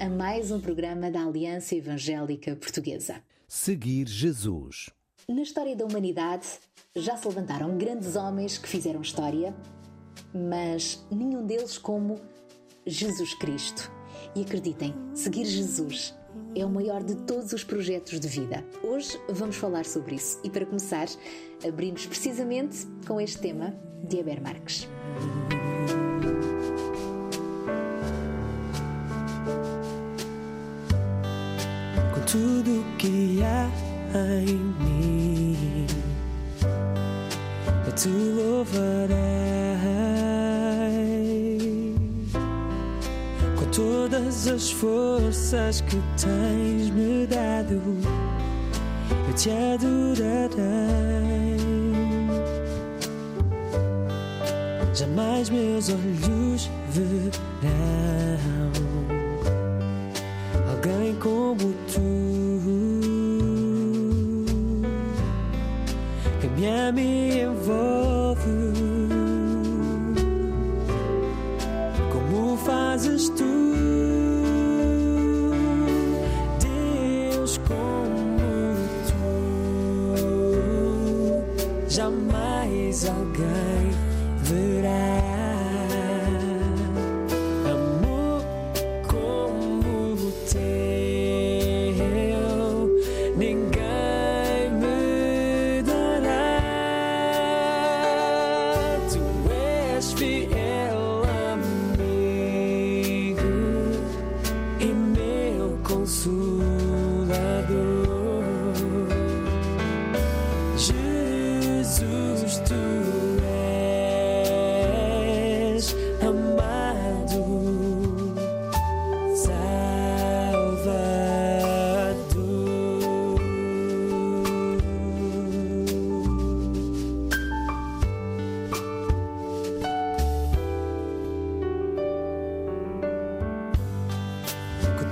a mais um programa da Aliança Evangélica Portuguesa. Seguir Jesus. Na história da humanidade já se levantaram grandes homens que fizeram história, mas nenhum deles como Jesus Cristo. E acreditem, seguir Jesus é o maior de todos os projetos de vida. Hoje vamos falar sobre isso e para começar, abrimos precisamente com este tema de Eber Marques. Tudo que há em mim. Eu te louvarei com todas as forças que tens me dado. Eu te adorarei. Jamais meus olhos verão alguém como tu que me ama e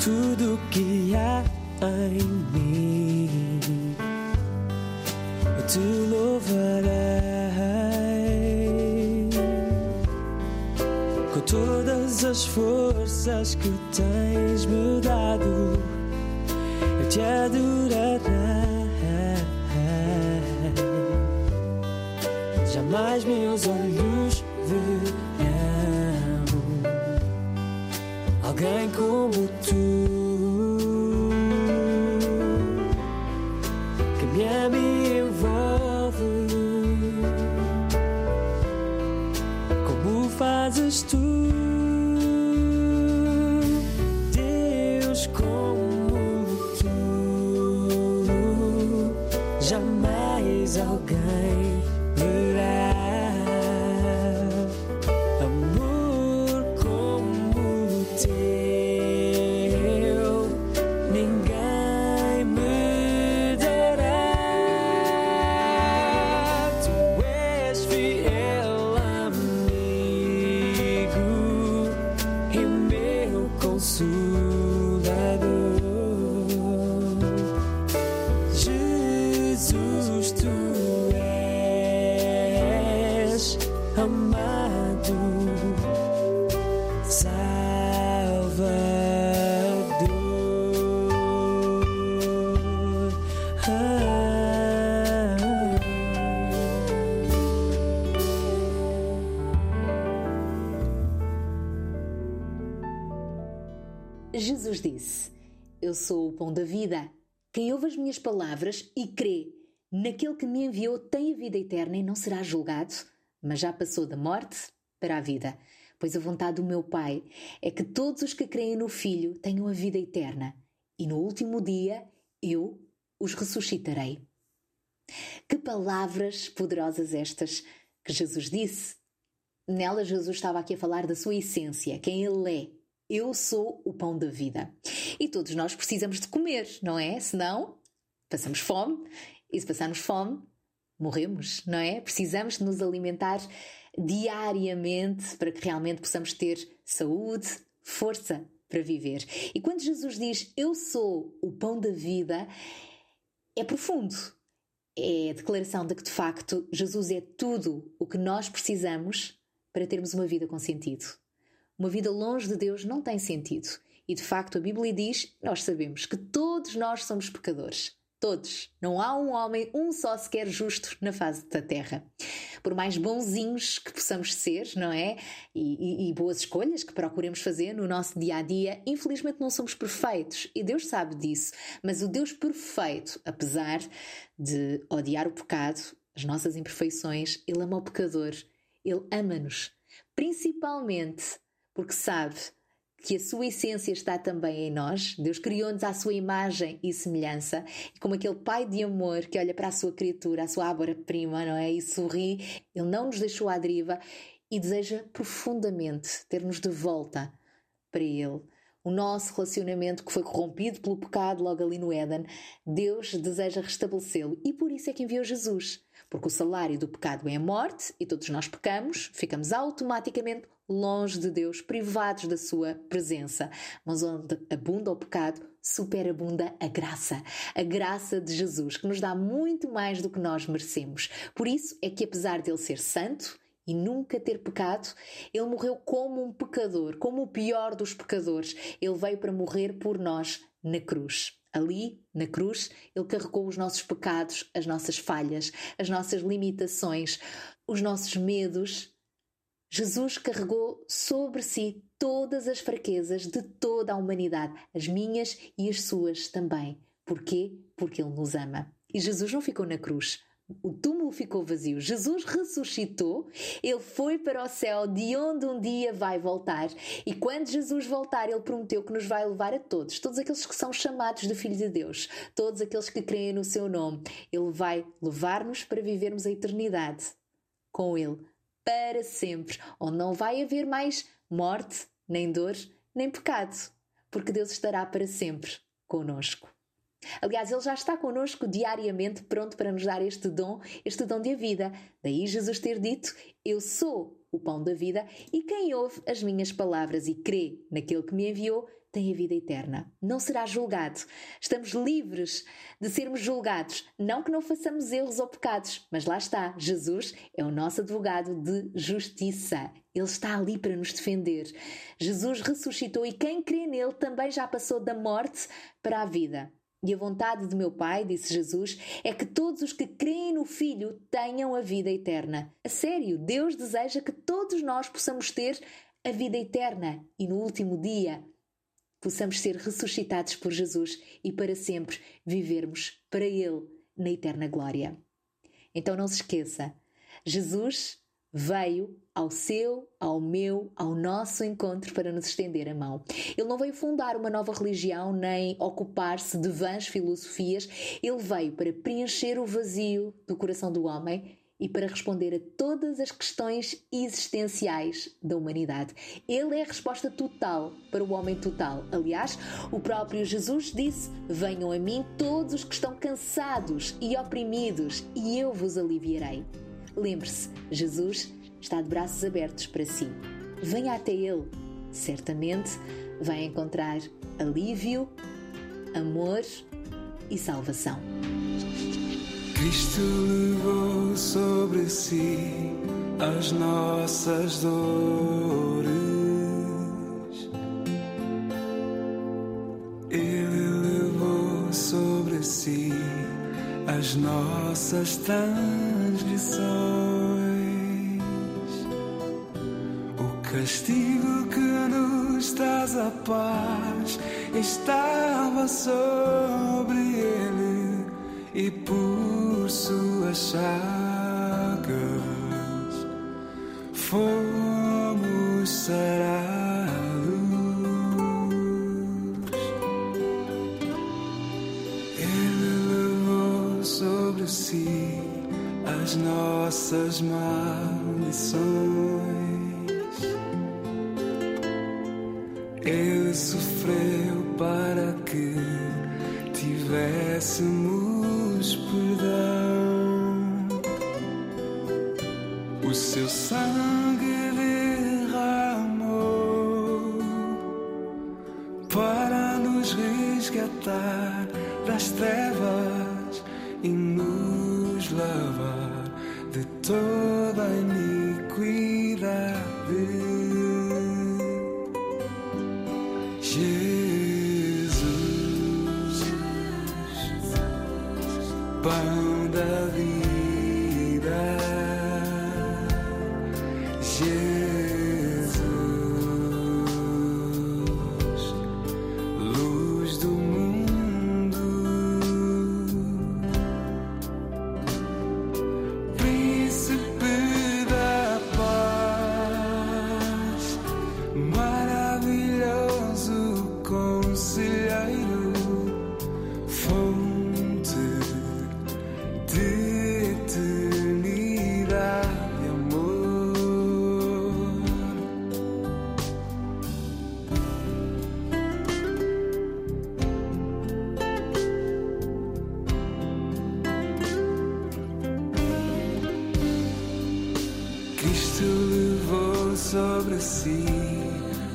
tudo que há em mim. Eu te louvarei com todas as forças que tens me dado. Eu te adorarei. Jamais meus olhos verão alguém como tu Jesus disse: Eu sou o pão da vida. Quem ouve as minhas palavras e crê naquele que me enviou tem a vida eterna e não será julgado, mas já passou da morte para a vida. Pois a vontade do meu Pai é que todos os que creem no Filho tenham a vida eterna, e no último dia eu os ressuscitarei. Que palavras poderosas estas que Jesus disse! Nela, Jesus estava aqui a falar da sua essência, quem Ele é. Eu sou o pão da vida. E todos nós precisamos de comer, não é? Senão, passamos fome. E se passarmos fome, morremos, não é? Precisamos de nos alimentar diariamente para que realmente possamos ter saúde, força para viver. E quando Jesus diz eu sou o pão da vida, é profundo. É a declaração de que de facto Jesus é tudo o que nós precisamos para termos uma vida com sentido. Uma vida longe de Deus não tem sentido. E de facto a Bíblia diz, nós sabemos que todos nós somos pecadores. Todos. Não há um homem, um só sequer justo na face da terra. Por mais bonzinhos que possamos ser, não é? E, e, e, boas escolhas que procuremos fazer no nosso dia a dia, infelizmente não somos perfeitos e Deus sabe disso. Mas o Deus perfeito, apesar de odiar o pecado, as nossas imperfeições, Ele ama o pecador, Ele ama-nos. Principalmente porque sabe que a sua essência está também em nós. Deus criou-nos à sua imagem e semelhança, e como aquele pai de amor que olha para a sua criatura, a sua ábora-prima, não é? E sorri, ele não nos deixou à deriva e deseja profundamente ter-nos de volta para ele. O nosso relacionamento que foi corrompido pelo pecado logo ali no Éden, Deus deseja restabelecê-lo e por isso é que enviou Jesus. Porque o salário do pecado é a morte e todos nós pecamos, ficamos automaticamente longe de Deus, privados da sua presença. Mas onde abunda o pecado, superabunda a graça. A graça de Jesus, que nos dá muito mais do que nós merecemos. Por isso é que, apesar de ele ser santo, e nunca ter pecado, ele morreu como um pecador, como o pior dos pecadores. Ele veio para morrer por nós na cruz. Ali, na cruz, ele carregou os nossos pecados, as nossas falhas, as nossas limitações, os nossos medos Jesus carregou sobre si todas as fraquezas de toda a humanidade, as minhas e as suas também. Porquê? Porque Ele nos ama. E Jesus não ficou na cruz. O túmulo ficou vazio. Jesus ressuscitou, ele foi para o céu, de onde um dia vai voltar. E quando Jesus voltar, ele prometeu que nos vai levar a todos, todos aqueles que são chamados de filhos de Deus, todos aqueles que creem no seu nome. Ele vai levar-nos para vivermos a eternidade com ele para sempre, onde não vai haver mais morte, nem dor, nem pecado, porque Deus estará para sempre conosco. Aliás, Ele já está conosco diariamente, pronto para nos dar este dom, este dom de vida. Daí Jesus ter dito: Eu sou o pão da vida, e quem ouve as minhas palavras e crê naquele que me enviou tem a vida eterna. Não será julgado. Estamos livres de sermos julgados. Não que não façamos erros ou pecados, mas lá está. Jesus é o nosso advogado de justiça. Ele está ali para nos defender. Jesus ressuscitou e quem crê nele também já passou da morte para a vida. E a vontade de meu Pai, disse Jesus, é que todos os que creem no Filho tenham a vida eterna. A sério, Deus deseja que todos nós possamos ter a vida eterna e no último dia possamos ser ressuscitados por Jesus e para sempre vivermos para Ele na eterna glória. Então não se esqueça, Jesus veio ao seu, ao meu, ao nosso encontro para nos estender a mão. Ele não veio fundar uma nova religião nem ocupar-se de vãs filosofias, ele veio para preencher o vazio do coração do homem e para responder a todas as questões existenciais da humanidade. Ele é a resposta total para o homem total. Aliás, o próprio Jesus disse: Venham a mim todos os que estão cansados e oprimidos, e eu vos aliviarei. Lembre-se, Jesus está de braços abertos para si. Venha até Ele. Certamente vai encontrar alívio, amor e salvação. Cristo levou sobre si as nossas dores. Ele levou sobre si as nossas transgressões. O castigo que nos traz a paz estava sobre ele suas chagas fomos sarados. Ele levou sobre si as nossas maldições. Ele sofreu para que tivéssemos si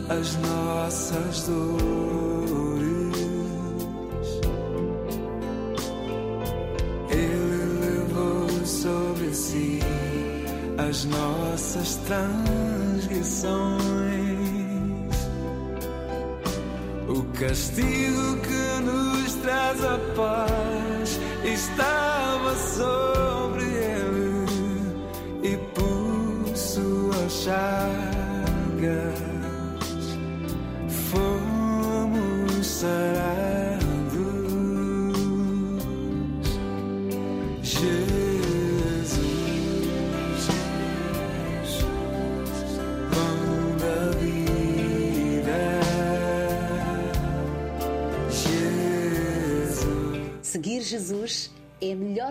as nossas dores. Ele levou sobre si as nossas transgressões. O castigo que nos traz a paz estava sobre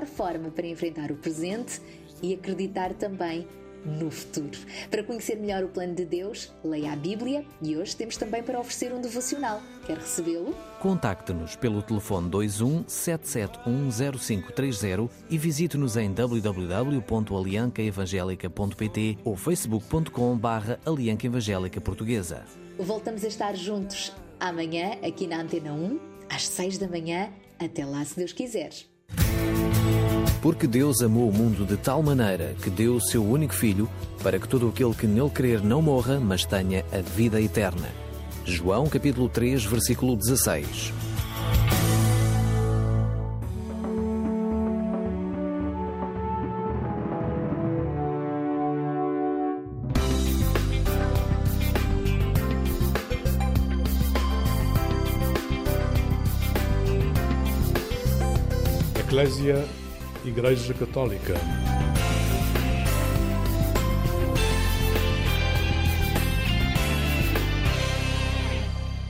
melhor forma para enfrentar o presente e acreditar também no futuro. Para conhecer melhor o plano de Deus, leia a Bíblia e hoje temos também para oferecer um devocional. Quer recebê-lo? Contacte-nos pelo telefone 21 7710530 e visite-nos em www.aliancaevangelica.pt ou facebook.com barra Alianca Evangélica Portuguesa. Voltamos a estar juntos amanhã aqui na Antena 1, às 6 da manhã. Até lá, se Deus quiser. Porque Deus amou o mundo de tal maneira que deu o seu único Filho para que todo aquele que nele crer não morra, mas tenha a vida eterna. João capítulo 3, versículo 16. Eclésia Igreja Católica.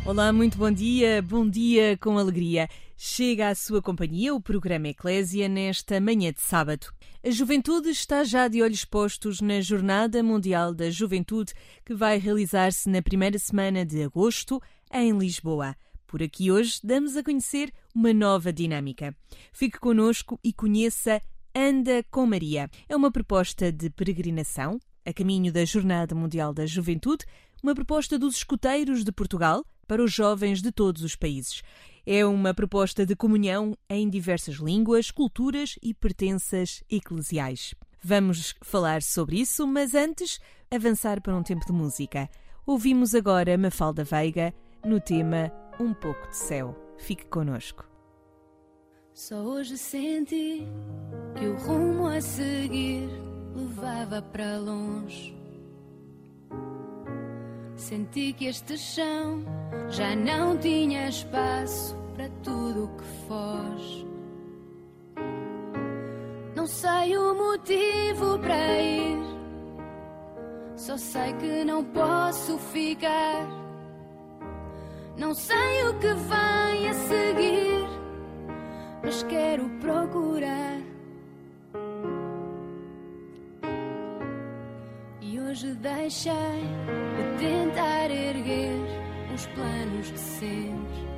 Olá, muito bom dia, bom dia com alegria. Chega à sua companhia o programa Eclésia nesta manhã de sábado. A juventude está já de olhos postos na Jornada Mundial da Juventude, que vai realizar-se na primeira semana de agosto em Lisboa. Por aqui hoje damos a conhecer uma nova dinâmica. Fique conosco e conheça Anda com Maria. É uma proposta de peregrinação a caminho da Jornada Mundial da Juventude, uma proposta dos escuteiros de Portugal para os jovens de todos os países. É uma proposta de comunhão em diversas línguas, culturas e pertenças eclesiais. Vamos falar sobre isso, mas antes, avançar para um tempo de música. Ouvimos agora Mafalda Veiga no tema Um pouco de céu. Fique conosco. Só hoje senti que o rumo a seguir levava para longe. Senti que este chão já não tinha espaço para tudo o que foge. Não sei o motivo para ir, só sei que não posso ficar. Não sei o que vem a seguir, mas quero procurar. E hoje deixei de tentar erguer os planos sempre.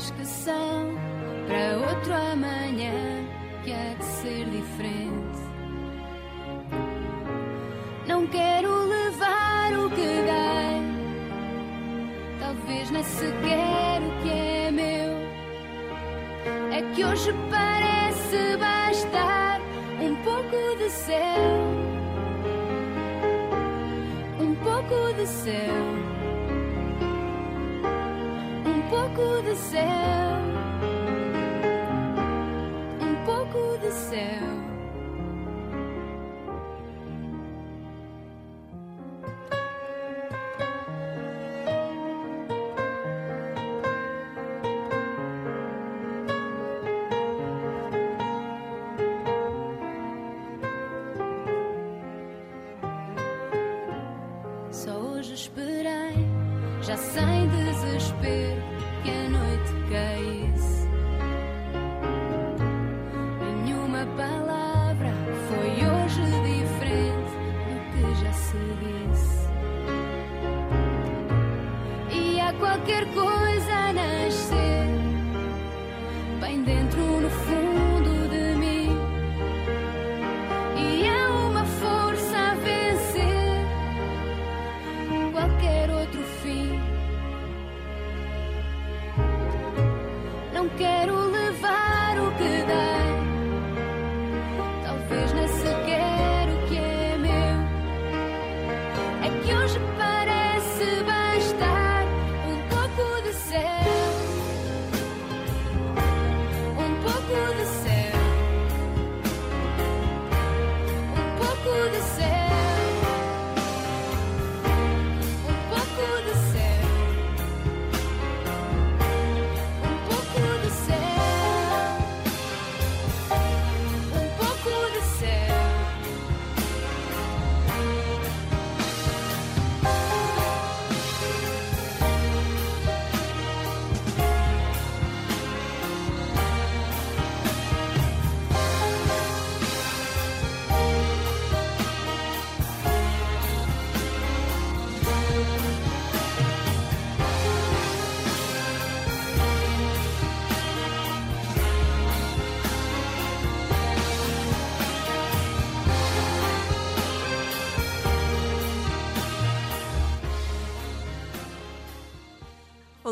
coisas que são para outro amanhã que há de ser diferente. Não quero talvez nem sequer o que é meu. É que hoje parece bastar um pouco de céu, um pouco de céu, um pouco de céu,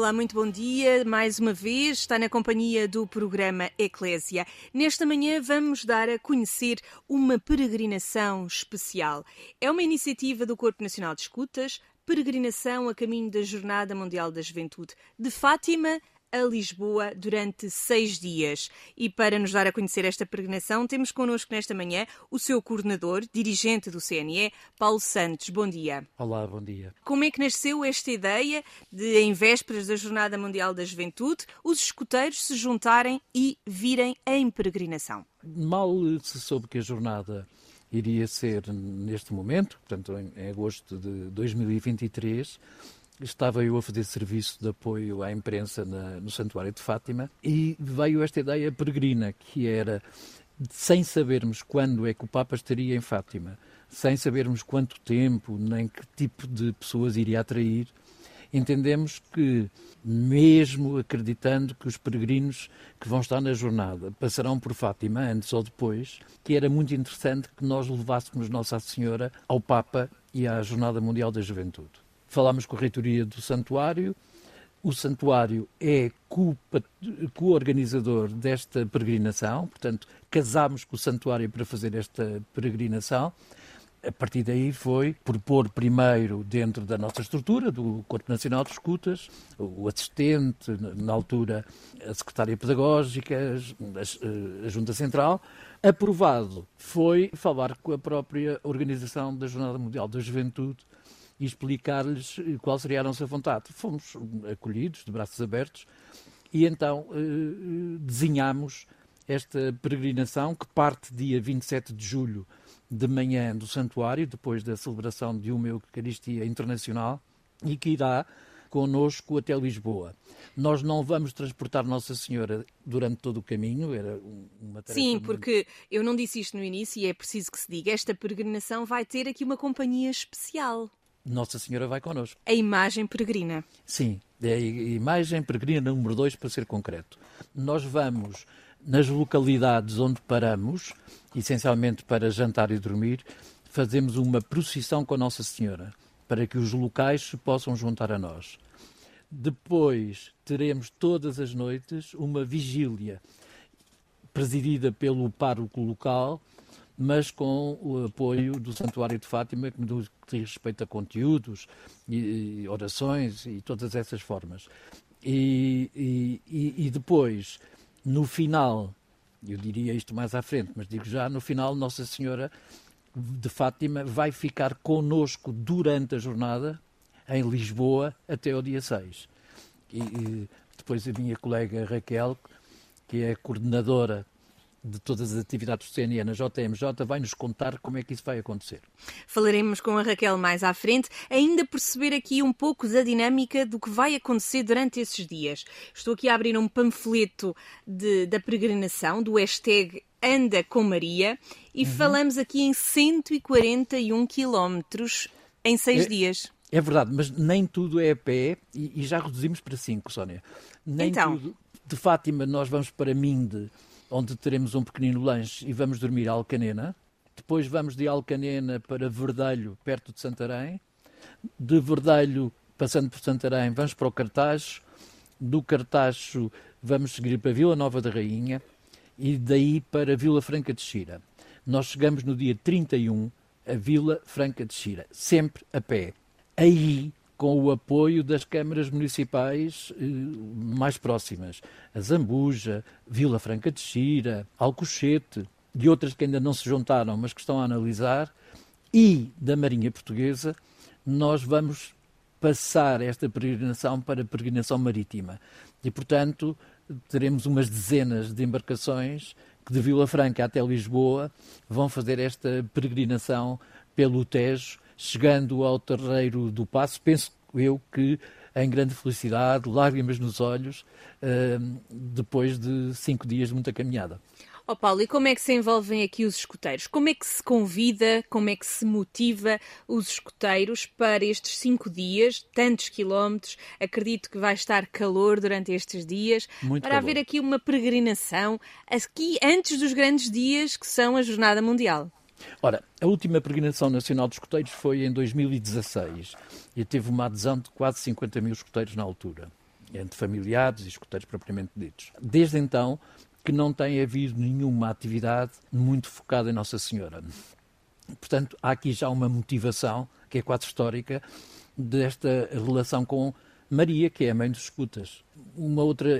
Olá, muito bom dia. Mais uma vez está na companhia do programa Eclésia. Nesta manhã vamos dar a conhecer uma peregrinação especial. É uma iniciativa do Corpo Nacional de Escutas, peregrinação a caminho da Jornada Mundial da Juventude de Fátima a Lisboa durante seis dias. E para nos dar a conhecer esta peregrinação, temos connosco nesta manhã o seu coordenador, dirigente do CNE, Paulo Santos. Bom dia. Olá, bom dia. Como é que nasceu esta ideia de, em vésperas da Jornada Mundial da Juventude, os escuteiros se juntarem e virem em peregrinação? Mal se soube que a jornada iria ser neste momento, portanto em, em agosto de 2023, estava eu a fazer serviço de apoio à imprensa na- no Santuário de Fátima e veio esta ideia peregrina, que era, sem sabermos quando é que o Papa estaria em Fátima, sem sabermos quanto tempo, nem que tipo de pessoas iria atrair, entendemos que, mesmo acreditando que os peregrinos que vão estar na jornada passarão por Fátima antes ou depois, que era muito interessante que nós levássemos Nossa Senhora ao Papa e à Jornada Mundial da Juventude. Falámos com a reitoria do santuário. O santuário é co- co-organizador desta peregrinação, portanto, casámos com o santuário para fazer esta peregrinação. A partir daí foi propor primeiro dentro da nossa estrutura, do Corpo Nacional de Escutas, o assistente, na- altura a secretária pedagógica, a, a Junta Central. Aprovado foi falar com a própria organização da Jornada Mundial da Juventude e explicar-lhes eh, qual seria a nossa vontade. Fomos acolhidos, de braços abertos, e então eh, eh, desenhamos esta peregrinação que parte dia 27 de julho de manhã do santuário, depois da celebração de uma Eucaristia Internacional, e que irá connosco até Lisboa. Nós não vamos transportar Nossa Senhora durante todo o caminho, era um- uma tarefa Sim, porque eu não disse isto no início e é preciso que se diga, esta peregrinação vai ter aqui uma companhia especial. Nossa Senhora vai connosco. A imagem peregrina. Sim, É a imagem peregrina número 2, para ser concreto. Nós vamos nas localidades onde paramos, essencialmente para jantar e dormir, fazemos uma procissão com a Nossa Senhora, para que os locais se possam juntar a nós. Depois teremos todas as noites uma vigília presidida pelo pároco local, mas com o apoio do Santuário de Fátima, que diz respeito a conteúdos, e, e orações e todas essas formas. E, e, e, depois, no final, eu diria isto mais à frente, mas digo já, no final, Nossa Senhora de Fátima vai ficar conosco durante a jornada em Lisboa até o dia 6. E, depois a minha colega Raquel, que é coordenadora de todas as atividades do CNE na JMJ, vai nos contar como é que isso vai acontecer. Falaremos com a Raquel mais à frente, ainda perceber aqui um pouco da dinâmica do que vai acontecer durante esses dias. Estou aqui a abrir um panfleto de, da peregrinação, do hashtag Anda com Maria, e uhum. falamos aqui em 141 quilómetros em seis é, dias. É verdade, mas nem tudo é a pé e, e já reduzimos para cinco, Sónia. Nem então. tudo. De Fátima, nós vamos para Minde onde teremos um pequenino lanche e vamos dormir a Alcanena. Depois vamos de Alcanena para Verdelho, perto de Santarém. De Verdelho, passando por Santarém, vamos para o Cartacho. Do Cartacho vamos seguir para Vila Nova da Rainha e daí para Vila Franca de Xira. Nós chegamos no dia 31 a Vila Franca de Xira, sempre a pé. Aí com o apoio das câmaras municipais eh, mais próximas. A Zambuja, Vila Franca de Xira, Alcochete, de outras que ainda não se juntaram, mas que estão a analisar, e da Marinha Portuguesa, nós vamos passar esta peregrinação para a peregrinação marítima. E, portanto, teremos umas dezenas de embarcações que de Vila Franca até Lisboa vão fazer esta peregrinação pelo Tejo chegando ao terreiro do Passo, penso eu que em grande felicidade, lágrimas nos olhos, uh, depois de cinco dias de muita caminhada. Oh Paulo, e como é que se envolvem aqui os escuteiros? Como é que se convida, como é que se motiva os escuteiros para estes cinco dias, tantos quilómetros? Acredito que vai estar calor durante estes dias, Muito para calor. haver aqui uma peregrinação aqui antes dos grandes dias que são a Jornada Mundial. Ora, a última peregrinação nacional de escuteiros foi em 2016 e teve uma adesão de quase 50 mil escuteiros na altura, entre familiares e escuteiros propriamente ditos. Desde então que não tem havido nenhuma atividade muito focada em Nossa Senhora. Portanto, há aqui já uma motivação, que é quase histórica, desta relação com Maria, que é a mãe dos escutas. Uma outra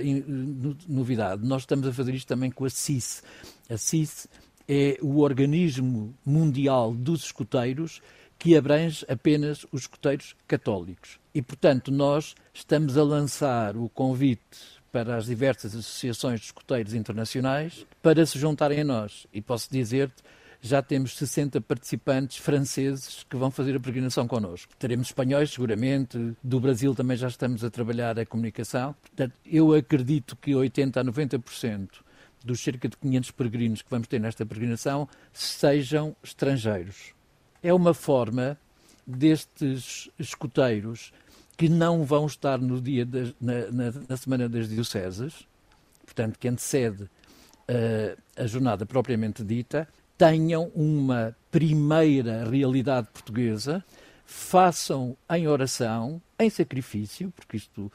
novidade, nós estamos a fazer isto também com a CIS. A CIS é o organismo mundial dos escuteiros que abrange apenas os escuteiros católicos. E, portanto, nós estamos a lançar o convite para as diversas associações de escuteiros internacionais para se juntarem a nós. E posso dizer-te, já temos 60 participantes franceses que vão fazer a peregrinação connosco. Teremos espanhóis, seguramente, do Brasil também já estamos a trabalhar a comunicação. Portanto, eu acredito que 80 a 90% dos cerca de 500 peregrinos que vamos ter nesta peregrinação sejam estrangeiros. É uma forma destes escuteiros que não vão estar no dia na, na, na, semana das dioceses, portanto que antecede uh, a jornada propriamente dita, tenham uma primeira realidade portuguesa, façam em oração, em sacrifício, porque isto,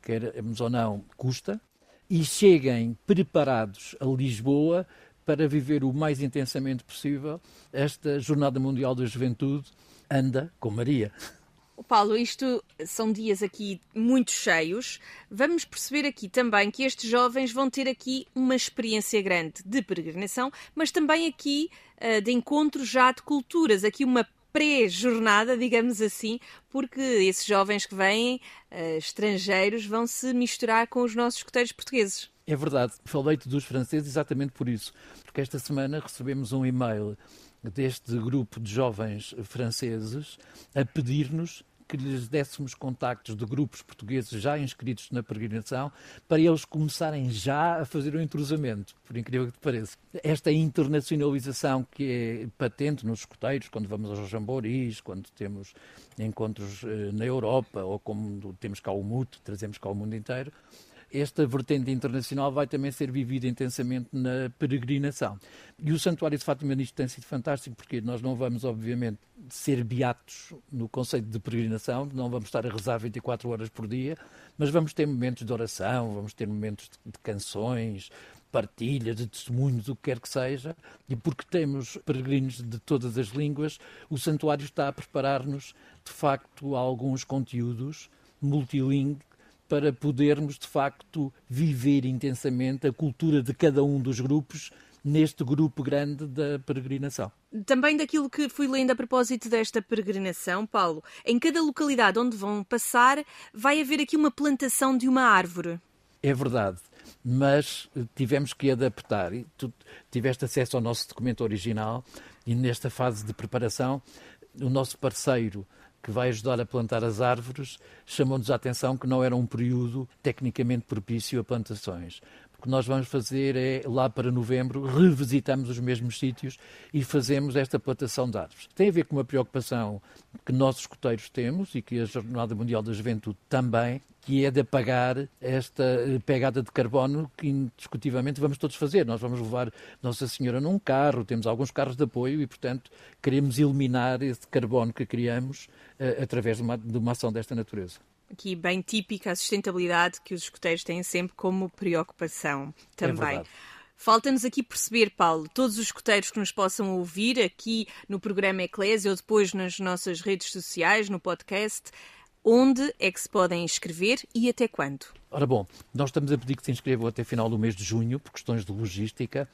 queremos ou não, custa, e cheguem preparados a Lisboa para viver o mais intensamente possível esta Jornada Mundial da Juventude Anda com Maria. Paulo, isto são dias aqui muito cheios. Vamos perceber aqui também que estes jovens vão ter aqui uma experiência grande de peregrinação, mas também aqui uh, de encontro já de culturas, aqui uma pré-jornada, digamos assim, porque esses jovens que vêm, uh, estrangeiros, vão se misturar com os nossos escuteiros portugueses. É verdade, falei-te dos franceses exatamente por isso, porque esta semana recebemos um e-mail deste grupo de jovens franceses a pedir-nos que lhes dessemos contactos de grupos portugueses já inscritos na peregrinação para eles começarem já a fazer o entrosamento, por incrível que pareça. Esta internacionalização que é patente nos escuteiros, quando vamos aos jamboris, quando temos encontros eh, na Europa ou como temos cá o MUT, trazemos cá o mundo inteiro, esta vertente internacional vai também ser vivida intensamente na peregrinação. E o Santuário de Fátima nisto tem sido fantástico, porque nós não vamos, obviamente, ser beatos no conceito de peregrinação, não vamos estar a rezar 24 horas por dia, mas vamos ter momentos de oração, vamos ter momentos de, canções, partilhas, de testemunhos, o que quer que seja, e porque temos peregrinos de todas as línguas, o santuário está a preparar-nos, de facto, alguns conteúdos multilingue para podermos, de facto, viver intensamente a cultura de cada um dos grupos neste grupo grande da peregrinação. Também daquilo que fui lendo a propósito desta peregrinação, Paulo, em cada localidade onde vão passar, vai haver aqui uma plantação de uma árvore. É verdade, mas tivemos que adaptar. Tu tiveste acesso ao nosso documento original e nesta fase de preparação, o nosso parceiro que vai ajudar a plantar as árvores, chamou-nos a atenção que não era um período tecnicamente propício a plantações. Que nós vamos fazer é, lá para novembro, revisitamos os mesmos sítios e fazemos esta plantação de árvores. Tem a ver com uma preocupação que nós escuteiros temos e que a Jornada Mundial da Juventude também, que é de apagar esta pegada de carbono que indiscutivelmente vamos todos fazer. Nós vamos levar Nossa Senhora num carro, temos alguns carros de apoio e, portanto, queremos eliminar esse carbono que criamos uh, através de uma, de uma ação desta natureza aqui bem típica a sustentabilidade que os escuteiros têm sempre como preocupação também. É Falta-nos aqui perceber, Paulo, todos os escuteiros que nos possam ouvir aqui no programa Eclésia ou depois nas nossas redes sociais, no podcast, onde é que se podem inscrever e até quando? Ora bom, nós estamos a pedir que se inscrevam até final do mês de junho, por questões de logística,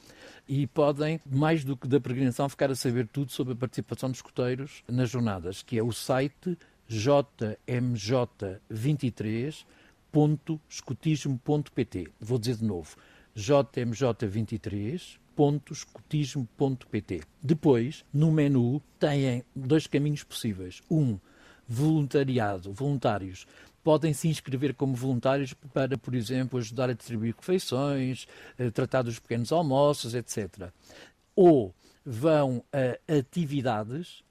e podem, mais do que da peregrinação, ficar a saber tudo sobre a participação dos escuteiros nas jornadas, que é o site jmj23.escutismo.pt. Vou dizer de novo, jmj23.escutismo.pt. Depois, no menu, têm dois caminhos possíveis. Um, voluntariado, voluntários. Podem se inscrever como voluntários para, por exemplo, ajudar a distribuir refeições, a tratar dos pequenos almoços, etc. Ou vão a atividades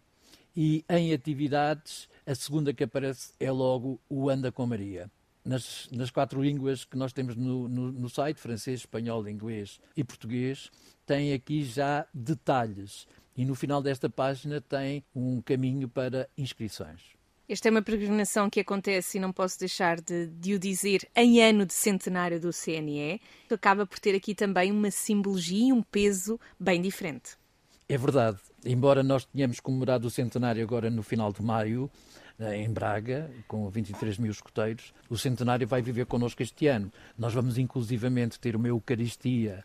e em atividades a segunda que aparece é logo o Anda com Maria. Nas, nas quatro línguas que nós temos no, no, no, site, francês, espanhol, inglês e português, tem aqui já detalhes. E no final desta página tem um caminho para inscrições. Esta é uma peregrinação que acontece, e não posso deixar de, de, o dizer, em ano de centenário do CNE, que acaba por ter aqui também uma simbologia e um peso bem diferente. É verdade. Embora nós tenhamos comemorado o centenário agora no final de maio, eh, em Braga, com 23 mil escuteiros, o centenário vai viver connosco este ano. Nós vamos inclusivamente ter uma Eucaristia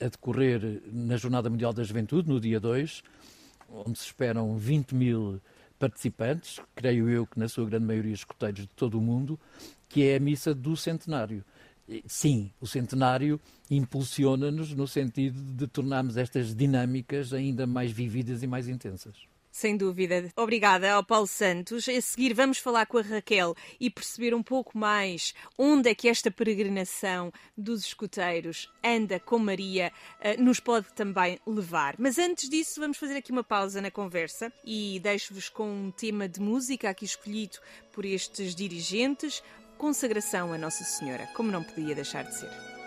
a decorrer na Jornada Mundial da Juventude, no dia 2, onde se esperam 20 mil participantes, creio eu que na sua grande maioria escuteiros de todo o mundo, que é a missa do centenário. Sim, o centenário impulsiona-nos no sentido de tornarmos estas dinâmicas ainda mais vividas e mais intensas. Sem dúvida. Obrigada ao Paulo Santos. A seguir vamos falar com a Raquel e perceber um pouco mais onde é que esta peregrinação dos escuteiros anda com Maria uh, nos pode também levar. Mas antes disso vamos fazer aqui uma pausa na conversa e deixo-vos com um tema de música aqui escolhido por estes dirigentes, consagração a Nossa Senhora, como não podia deixar de ser.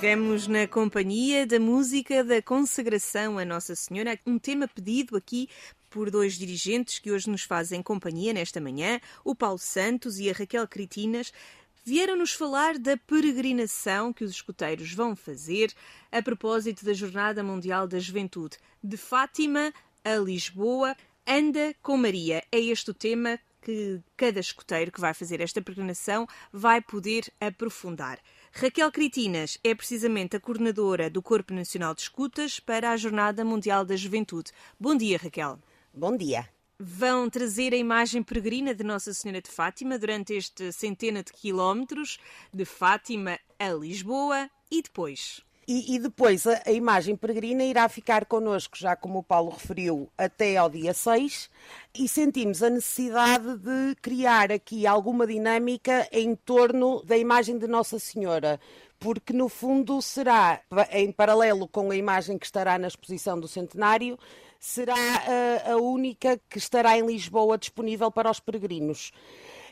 Estivemos na companhia da música da consagração a Nossa Senhora, um tema pedido aqui por dois dirigentes que hoje nos fazem companhia nesta manhã, o Paulo Santos e a Raquel Critinas. Vieram-nos falar da peregrinação que os escuteiros vão fazer a propósito da Jornada Mundial da Juventude. De Fátima a Lisboa, anda com Maria. É este o tema que cada escuteiro que vai fazer esta peregrinação vai poder aprofundar. Raquel Critinas é precisamente a coordenadora do Corpo Nacional de Escutas para a Jornada Mundial da Juventude. Bom dia, Raquel. Bom dia. Vão trazer a imagem peregrina de Nossa Senhora de Fátima durante este centena de quilómetros de Fátima a Lisboa e depois. E, e depois a, a imagem peregrina irá ficar connosco, já como o Paulo referiu, até ao dia 6 e sentimos a necessidade de criar aqui alguma dinâmica em torno da imagem de Nossa Senhora, porque no fundo será, em paralelo com a imagem que estará na exposição do centenário, será a, a única que estará em Lisboa disponível para os peregrinos.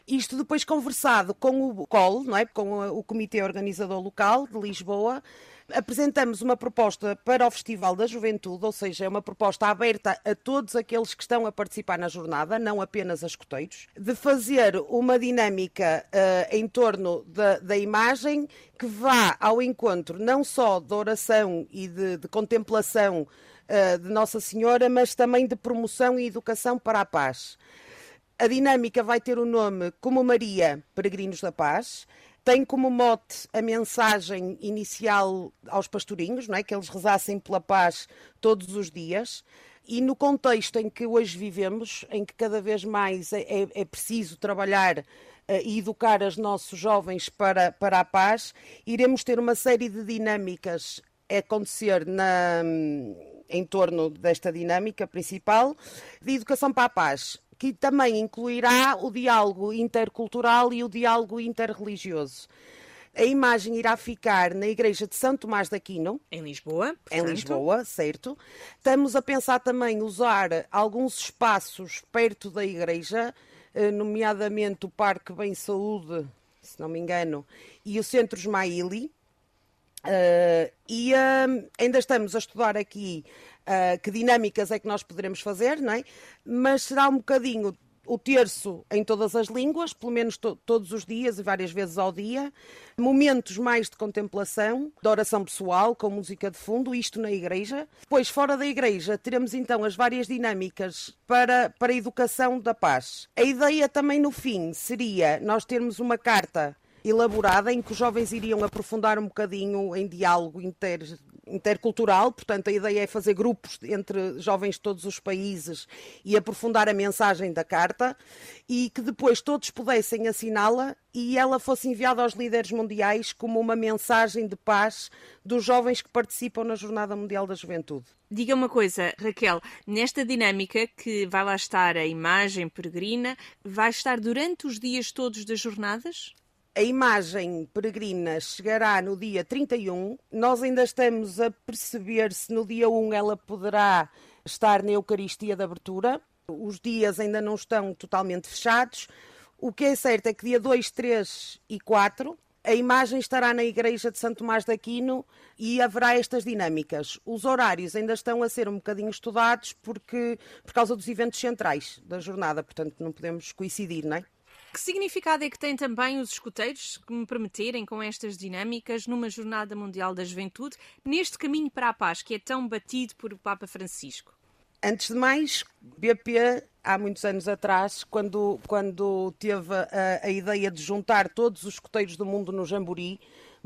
Isto depois conversado com o COL, não é? com o Comitê Organizador Local de Lisboa, apresentamos uma proposta para o Festival da Juventude, ou seja, é uma proposta aberta a todos aqueles que estão a participar na jornada, não apenas a escoteiros, de fazer uma dinâmica uh, em torno da, da, imagem que vá ao encontro não só de oração e de, de contemplação uh, de Nossa Senhora, mas também de promoção e educação para a paz. A dinâmica vai ter o nome Como Maria, Peregrinos da Paz tem como mote a mensagem inicial aos pastorinhos, não é? que eles rezassem pela paz todos os dias. E no contexto em que hoje vivemos, em que cada vez mais é, é, é preciso trabalhar uh, e educar os nossos jovens para, para a paz, iremos ter uma série de dinâmicas a acontecer na, em torno desta dinâmica principal de educação para a paz que também incluirá o diálogo intercultural e o diálogo interreligioso. A imagem irá ficar na Igreja de Santo Tomás de Aquino. Em Lisboa. Portanto. Em Lisboa, certo. Estamos a pensar também usar alguns espaços perto da igreja, eh, nomeadamente o Parque Bem Saúde, se não me engano, e o Centro Ismaili. Uh, e uh, ainda estamos a estudar aqui uh, que dinâmicas é que nós poderemos fazer, não é? Mas será um bocadinho o terço em todas as línguas, pelo menos to todos os dias e várias vezes ao dia, momentos mais de contemplação, de oração pessoal, com música de fundo, isto na igreja. Depois, fora da igreja, teremos então as várias dinâmicas para, para a educação da paz. A ideia também no fim seria nós termos uma carta elaborada em que os jovens iriam aprofundar um bocadinho em diálogo inter, intercultural, portanto a ideia é fazer grupos entre jovens de todos os países e aprofundar a mensagem da carta e que depois todos pudessem assiná-la e ela fosse enviada aos líderes mundiais como uma mensagem de paz dos jovens que participam na Jornada Mundial da Juventude. Diga uma coisa, Raquel, nesta dinâmica que vai lá estar a imagem peregrina, vai estar durante os dias todos das jornadas? A imagem peregrina chegará no dia 31. Nós ainda estamos a perceber se no dia 1 ela poderá estar na Eucaristia de abertura. Os dias ainda não estão totalmente fechados. O que é certo é que dia 2, 3 e 4 a imagem estará na Igreja de Santo Tomás de Aquino e haverá estas dinâmicas. Os horários ainda estão a ser um bocadinho estudados porque, por causa dos eventos centrais da jornada, portanto não podemos coincidir, não é? Que significado é que têm também os escuteiros que me permitirem com estas dinâmicas numa Jornada Mundial da Juventude, neste caminho para a paz que é tão batido por o Papa Francisco? Antes de mais, BP, há muitos anos atrás, quando, quando teve a, a ideia de juntar todos os escuteiros do mundo no Jambori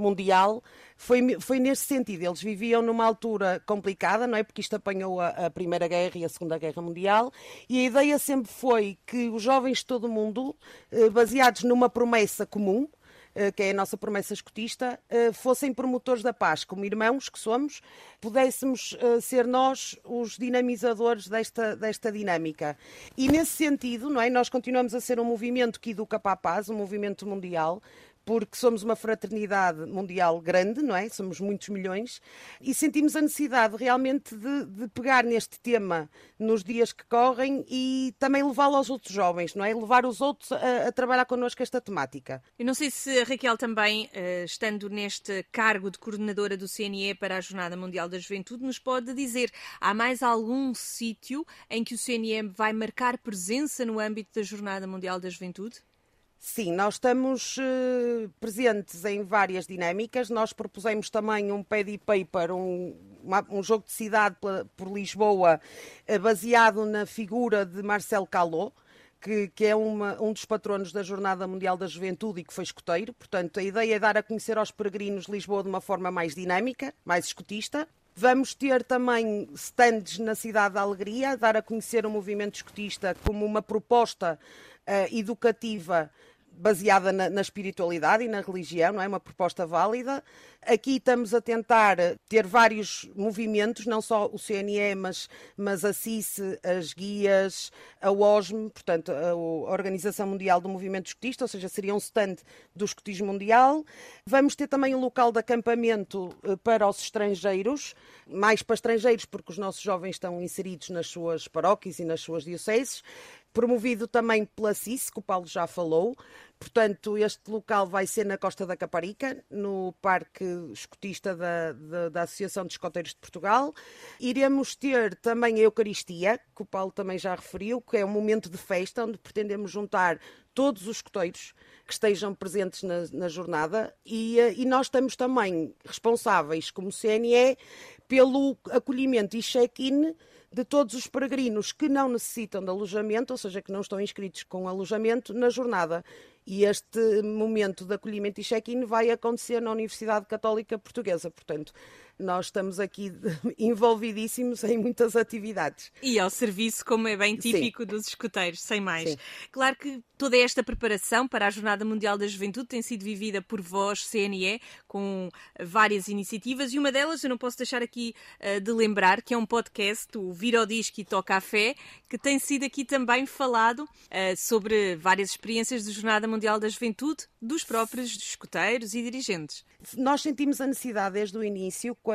Mundial, foi, foi nesse sentido. Eles viviam numa altura complicada, não é? Porque isto apanhou a, a Primeira Guerra e a Segunda Guerra Mundial, e a ideia sempre foi que os jovens de todo o mundo, eh, baseados numa promessa comum, eh, que é a nossa promessa escutista, eh, fossem promotores da paz, como irmãos que somos, pudéssemos ser nós os dinamizadores desta, desta dinâmica. E nesse sentido, não é? nós continuamos a ser um movimento que educa para a paz, um movimento mundial, porque somos uma fraternidade mundial grande, não é? Somos muitos milhões e sentimos a necessidade realmente de, de pegar neste tema nos dias que correm e também levá-lo aos outros jovens, não é? Levar os outros a, a trabalhar connosco esta temática. Eu não sei se a Raquel também, eh, estando neste cargo de coordenadora do CNE para a Jornada Mundial da Juventude, nos pode dizer, há mais algum sítio em que o CNE vai marcar presença no âmbito da Jornada Mundial da Juventude? Sim, nós estamos uh, presentes em várias dinâmicas. Nós propusemos também um pad paper, um, uma, um jogo de cidade por, por Lisboa, uh, baseado na figura de Marcel Calot. Que, que, é uma, um dos patronos da Jornada Mundial da Juventude e que foi escoteiro. Portanto, a ideia é dar a conhecer aos peregrinos Lisboa de uma forma mais dinâmica, mais escotista. Vamos ter também stands na Cidade da Alegria, dar a conhecer o movimento escotista como uma proposta uh, educativa baseada na, na, espiritualidade e na religião, não é uma proposta válida. Aqui estamos a tentar ter vários movimentos, não só o CNE, mas, mas a CIS, as guias, a OSM, portanto, a, Organização Mundial do Movimento Escotista, ou seja, seria um stand do escotismo mundial. Vamos ter também um local de acampamento eh, para os estrangeiros, mais para estrangeiros, porque os nossos jovens estão inseridos nas suas paróquias e nas suas dioceses promovido também pela CIS, que o Paulo já falou. Portanto, este local vai ser na Costa da Caparica, no Parque Escotista da, da, da, Associação de Escoteiros de Portugal. Iremos ter também a Eucaristia, que o Paulo também já referiu, que é um momento de festa onde pretendemos juntar todos os escoteiros que estejam presentes na, na jornada e, eh, e nós estamos também responsáveis, como CNE, pelo acolhimento e check-in de todos os peregrinos que não necessitam de alojamento, ou seja, que não estão inscritos com alojamento, na jornada. E este momento de acolhimento e check-in vai acontecer na Universidade Católica Portuguesa. Portanto, nós estamos aqui envolvidíssimos em muitas atividades. E ao serviço, como é bem típico Sim. dos escuteiros, sem mais. Sim. Claro que toda esta preparação para a Jornada Mundial da Juventude tem sido vivida por vós, CNE, com várias iniciativas, e uma delas eu não posso deixar aqui uh, de lembrar, que é um podcast, o Vira ao Disco e Toca a Fé, que tem sido aqui também falado uh, sobre várias experiências da Jornada Mundial da Juventude dos próprios escuteiros e dirigentes. Nós sentimos a necessidade desde o início, quando,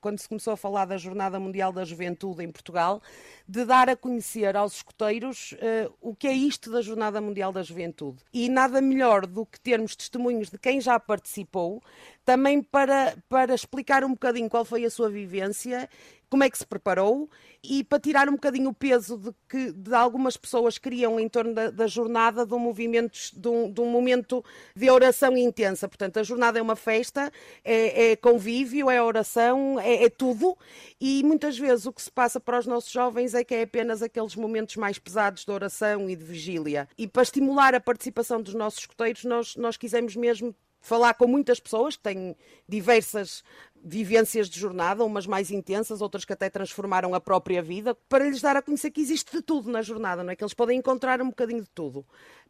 quando se começou a falar da Jornada Mundial da Juventude em Portugal, de dar a conhecer aos escuteiros uh, o que é isto da Jornada Mundial da Juventude. E nada melhor do que termos testemunhos de quem já participou, também para, para explicar um bocadinho qual foi a sua vivência como é que se preparou e para tirar um bocadinho o peso de que de algumas pessoas criam em torno da, da jornada de um, movimento, de, um, de um, momento de oração intensa. Portanto, a jornada é uma festa, é, é convívio, é oração, é, é, tudo e muitas vezes o que se passa para os nossos jovens é que é apenas aqueles momentos mais pesados de oração e de vigília. E para estimular a participação dos nossos escuteiros, nós, nós quisemos mesmo falar com muitas pessoas que têm diversas vivências de jornada, umas mais intensas, outras que até transformaram a própria vida, para lhes dar a conhecer que existe de tudo na jornada, não é? Que eles podem encontrar um bocadinho de tudo.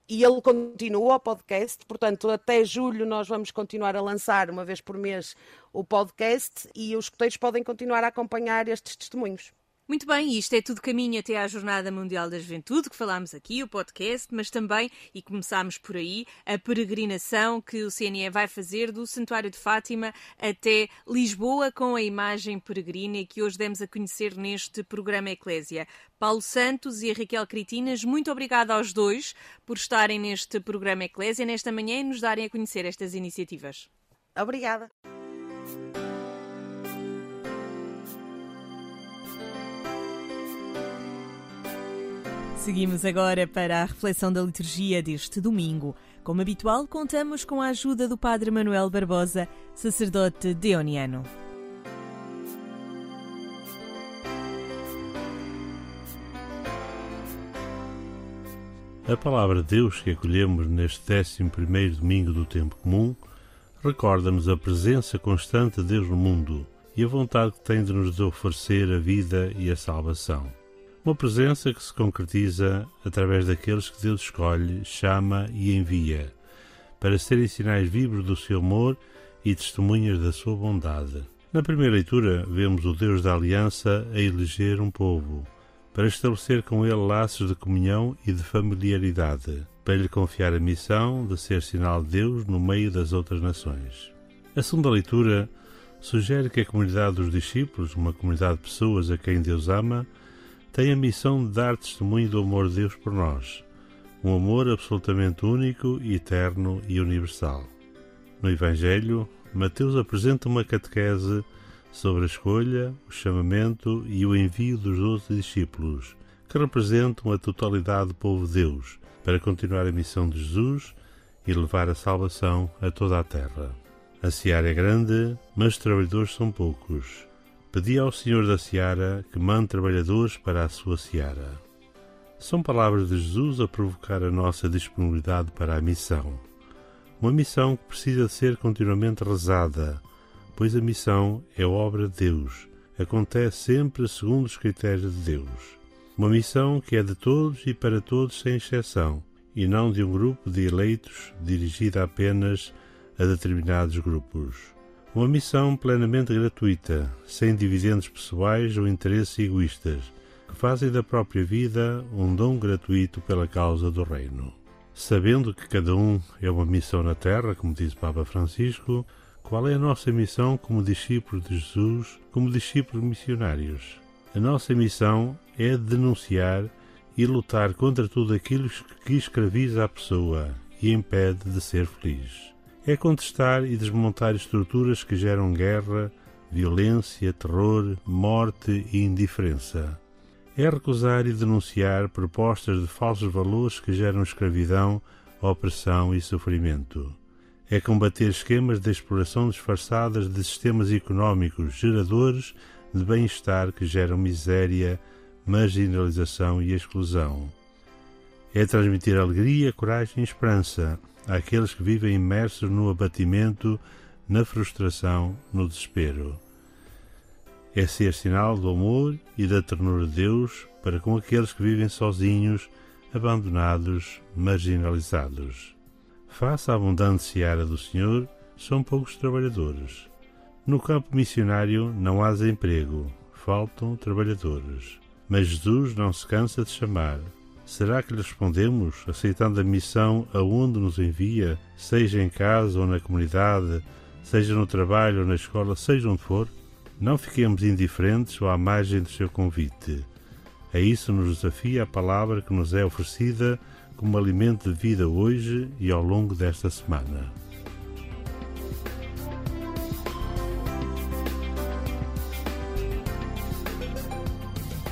E ele continua o podcast, portanto, até julho nós vamos continuar a lançar uma vez por mês o podcast e os escuteiros podem continuar a acompanhar estes testemunhos. Muito bem, isto é tudo caminho até à Jornada Mundial da Juventude, que falámos aqui, o podcast, mas também, e começámos por aí, a peregrinação que o CNE vai fazer do Santuário de Fátima até Lisboa com a imagem peregrina que hoje demos a conhecer neste programa Eclésia. Paulo Santos e a Raquel Critinas, muito obrigada aos dois por estarem neste programa Eclésia nesta manhã e nos darem a conhecer estas iniciativas. Obrigada. Seguimos agora para a reflexão da liturgia deste domingo. Como habitual, contamos com a ajuda do Padre Manuel Barbosa, sacerdote deoniano. A palavra de Deus que acolhemos neste 11 domingo do tempo comum recorda-nos a presença constante de Deus no mundo e a vontade que tem de nos oferecer a vida e a salvação. Uma presença que se concretiza através daqueles que Deus escolhe, chama e envia, para serem sinais vivos do seu amor e testemunhas da sua bondade. Na primeira leitura, vemos o Deus da aliança a eleger um povo, para estabelecer com ele laços de comunhão e de familiaridade, para lhe confiar a missão de ser sinal de Deus no meio das outras nações. A segunda leitura sugere que a comunidade dos discípulos, uma comunidade de pessoas a quem Deus ama, tem a missão de dar testemunho do amor de Deus por nós, um amor absolutamente único, eterno e universal. No Evangelho, Mateus apresenta uma catequese sobre a escolha, o chamamento e o envio dos doze discípulos, que representam a totalidade do povo de Deus, para continuar a missão de Jesus e levar a salvação a toda a terra. A seara é grande, mas os trabalhadores são poucos. Pedi ao Senhor da seara que mande trabalhadores para a sua seara. São palavras de Jesus a provocar a nossa disponibilidade para a missão. Uma missão que precisa ser continuamente rezada, pois a missão é obra de Deus, acontece sempre segundo os critérios de Deus. Uma missão que é de todos e para todos sem exceção, e não de um grupo de eleitos dirigida apenas a determinados grupos. Uma missão plenamente gratuita, sem dividendos pessoais ou interesses egoístas, que fazem da própria vida um dom gratuito pela causa do Reino. Sabendo que cada um é uma missão na Terra, como diz Papa Francisco, qual é a nossa missão como discípulos de Jesus, como discípulos missionários? A nossa missão é denunciar e lutar contra tudo aquilo que escraviza a pessoa e impede de ser feliz. É contestar e desmontar estruturas que geram guerra, violência, terror, morte e indiferença. É recusar e denunciar propostas de falsos valores que geram escravidão, opressão e sofrimento. É combater esquemas de exploração disfarçadas de sistemas económicos geradores de bem-estar que geram miséria, marginalização e exclusão. É transmitir alegria, coragem e esperança àqueles que vivem imersos no abatimento, na frustração, no desespero. É ser sinal do amor e da ternura de Deus para com aqueles que vivem sozinhos, abandonados, marginalizados. Face à abundante seara do Senhor, são poucos trabalhadores. No campo missionário não há desemprego, faltam trabalhadores. Mas Jesus não se cansa de chamar. Será que lhe respondemos, aceitando a missão aonde nos envia, seja em casa ou na comunidade, seja no trabalho ou na escola, seja onde for? Não fiquemos indiferentes ou à margem do seu convite. A isso nos desafia a palavra que nos é oferecida como alimento de vida hoje e ao longo desta semana.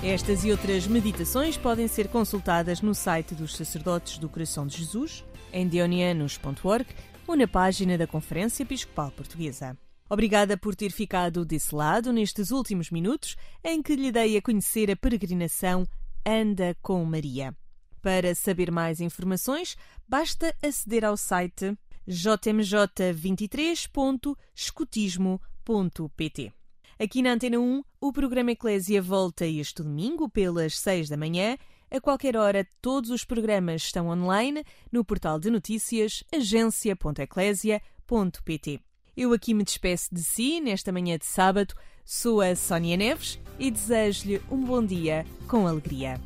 Estas e outras meditações podem ser consultadas no site dos Sacerdotes do Coração de Jesus, em dionianos.org ou na página da Conferência Episcopal Portuguesa. Obrigada por ter ficado desse lado nestes últimos minutos em que lhe dei a conhecer a peregrinação Anda com Maria. Para saber mais informações, basta aceder ao site jmj23.escutismo.pt. Aqui na Antena 1, o programa Eclésia volta este domingo pelas 6 da manhã. A qualquer hora, todos os programas estão online no portal de notícias agência.eclésia.pt. Eu aqui me despeço de si nesta manhã de sábado. Sou a Sónia Neves e desejo-lhe um bom dia com alegria.